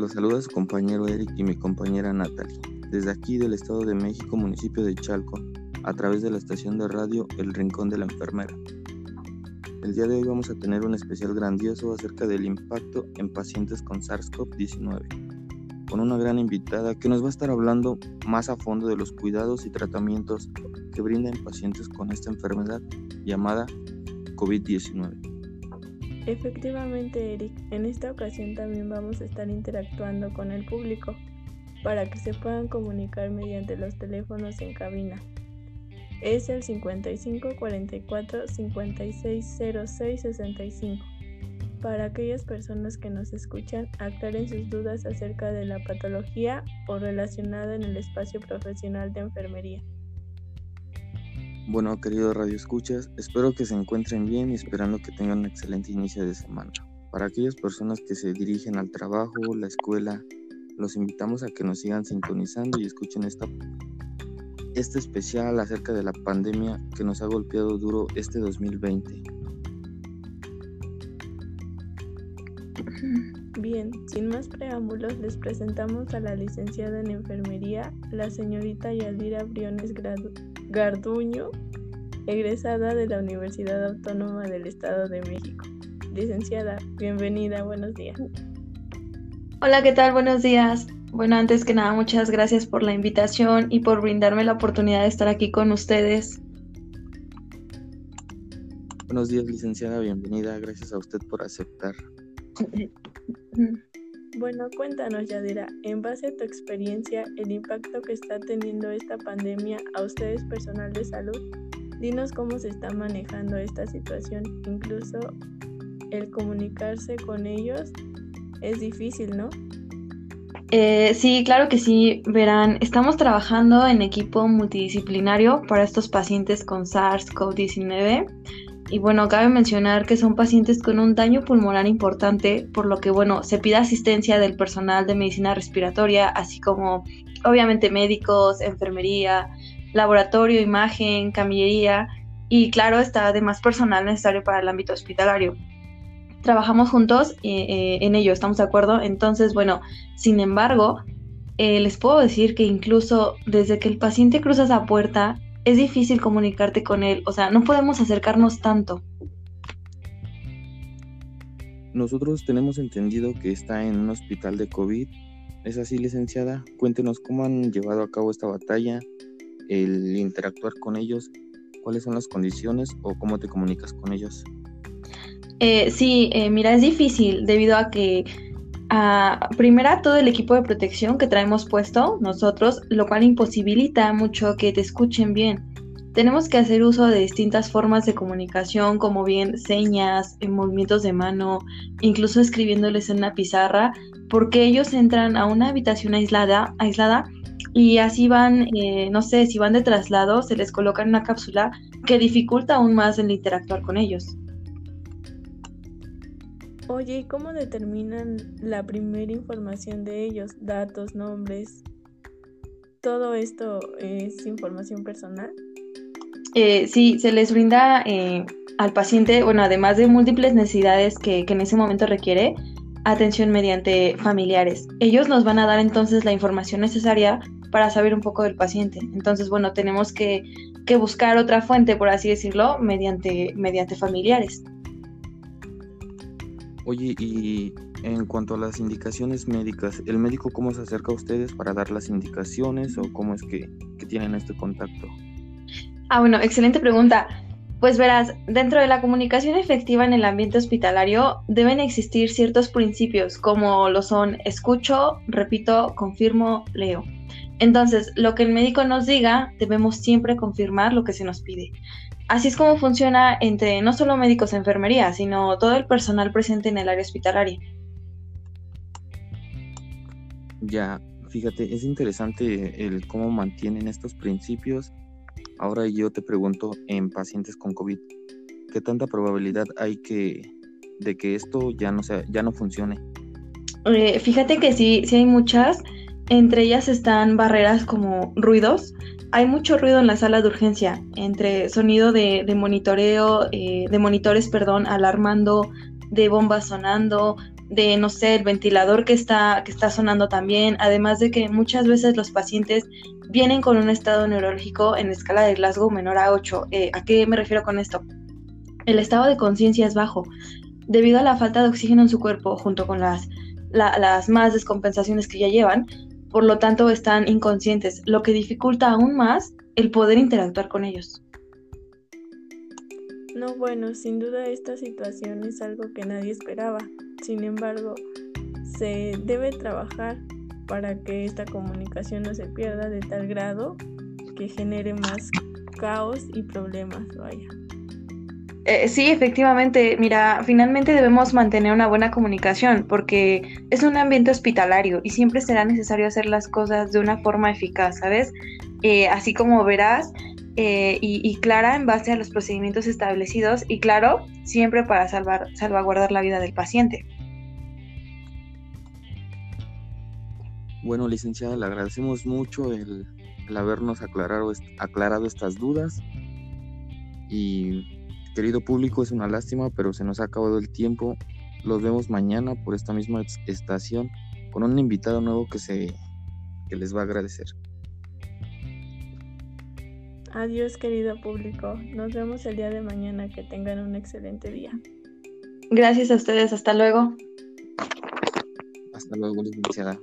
los saluda compañero Eric y mi compañera Natalie, desde aquí del Estado de México, municipio de Chalco, a través de la estación de radio El Rincón de la Enfermera. El día de hoy vamos a tener un especial grandioso acerca del impacto en pacientes con SARS-CoV-19, con una gran invitada que nos va a estar hablando más a fondo de los cuidados y tratamientos que brindan pacientes con esta enfermedad llamada COVID-19. Efectivamente, Eric, en esta ocasión también vamos a estar interactuando con el público para que se puedan comunicar mediante los teléfonos en cabina. Es el 55 44 56 06 65. Para aquellas personas que nos escuchan, aclaren sus dudas acerca de la patología o relacionada en el espacio profesional de enfermería. Bueno, queridos radioescuchas, espero que se encuentren bien y esperando que tengan un excelente inicio de semana. Para aquellas personas que se dirigen al trabajo, la escuela, los invitamos a que nos sigan sintonizando y escuchen esta, este especial acerca de la pandemia que nos ha golpeado duro este 2020. Bien, sin más preámbulos, les presentamos a la licenciada en enfermería, la señorita Yadira Briones Garduño, egresada de la Universidad Autónoma del Estado de México. Licenciada, bienvenida, buenos días. Hola, ¿qué tal? Buenos días. Bueno, antes que nada, muchas gracias por la invitación y por brindarme la oportunidad de estar aquí con ustedes. Buenos días, licenciada, bienvenida. Gracias a usted por aceptar. Bueno, cuéntanos, Yadira, en base a tu experiencia, el impacto que está teniendo esta pandemia a ustedes personal de salud. Dinos cómo se está manejando esta situación. Incluso el comunicarse con ellos es difícil, ¿no? Eh, sí, claro que sí. Verán, estamos trabajando en equipo multidisciplinario para estos pacientes con SARS-CoV-19 y bueno, cabe mencionar que son pacientes con un daño pulmonar importante, por lo que bueno, se pide asistencia del personal de medicina respiratoria, así como obviamente médicos, enfermería, laboratorio, imagen, camillería y claro, está además personal necesario para el ámbito hospitalario. Trabajamos juntos eh, eh, en ello, estamos de acuerdo. Entonces, bueno, sin embargo, eh, les puedo decir que incluso desde que el paciente cruza esa puerta, es difícil comunicarte con él, o sea, no podemos acercarnos tanto. Nosotros tenemos entendido que está en un hospital de COVID. ¿Es así, licenciada? Cuéntenos cómo han llevado a cabo esta batalla, el interactuar con ellos, cuáles son las condiciones o cómo te comunicas con ellos. Eh, sí, eh, mira, es difícil debido a que primera todo el equipo de protección que traemos puesto nosotros, lo cual imposibilita mucho que te escuchen bien. Tenemos que hacer uso de distintas formas de comunicación, como bien señas, movimientos de mano, incluso escribiéndoles en una pizarra, porque ellos entran a una habitación aislada, aislada y así van, eh, no sé, si van de traslado, se les coloca en una cápsula que dificulta aún más el interactuar con ellos. Oye, ¿y cómo determinan la primera información de ellos? Datos, nombres. ¿Todo esto es información personal? Eh, sí, se les brinda eh, al paciente, bueno, además de múltiples necesidades que, que en ese momento requiere, atención mediante familiares. Ellos nos van a dar entonces la información necesaria para saber un poco del paciente. Entonces, bueno, tenemos que, que buscar otra fuente, por así decirlo, mediante, mediante familiares. Oye, y en cuanto a las indicaciones médicas, ¿el médico cómo se acerca a ustedes para dar las indicaciones o cómo es que, tienen este contacto? Ah, bueno, excelente pregunta. Pues verás, dentro de la comunicación efectiva en el ambiente hospitalario deben existir ciertos principios como lo son escucho, repito, confirmo, leo. Entonces, lo que el médico nos diga, debemos siempre confirmar lo que se nos pide. Así es como funciona entre no solo médicos de enfermería, sino todo el personal presente en el área hospitalaria. Ya, fíjate, es interesante el cómo mantienen estos principios. Ahora yo te pregunto, en pacientes con COVID, ¿qué tanta probabilidad hay que de que esto ya no sea, ya no funcione? Eh, fíjate que sí, sí hay muchas. Entre ellas están barreras como ruidos, hay mucho ruido en la sala de urgencia, entre sonido de, monitoreo, eh, de monitores, perdón, alarmando, de bombas sonando, de, no sé, el ventilador que está, que está sonando también, además de que muchas veces los pacientes vienen con un estado neurológico en escala de Glasgow menor a 8. Eh, ¿A qué me refiero con esto? El estado de conciencia es bajo, debido a la falta de oxígeno en su cuerpo, junto con las, las más descompensaciones que ya llevan, por lo tanto están inconscientes, lo que dificulta aún más el poder interactuar con ellos. No, bueno, sin duda esta situación es algo que nadie esperaba. Sin embargo, se debe trabajar para que esta comunicación no se pierda de tal grado que genere más caos y problemas, vaya. Eh, sí, efectivamente. Mira, finalmente debemos mantener una buena comunicación porque es un ambiente hospitalario y siempre será necesario hacer las cosas de una forma eficaz, ¿sabes? Eh, así como verás, eh, y, clara en base a los procedimientos establecidos y claro, siempre para salvar, salvaguardar la vida del paciente. Bueno, licenciada, le agradecemos mucho el, habernos aclarado, aclarado estas dudas y querido público, es una lástima, pero se nos ha acabado el tiempo. Los vemos mañana por esta misma estación con un invitado nuevo que, se, que les va a agradecer. Adiós querido público, nos vemos el día de mañana, que tengan un excelente día. Gracias a ustedes, hasta luego. Hasta luego, licenciada.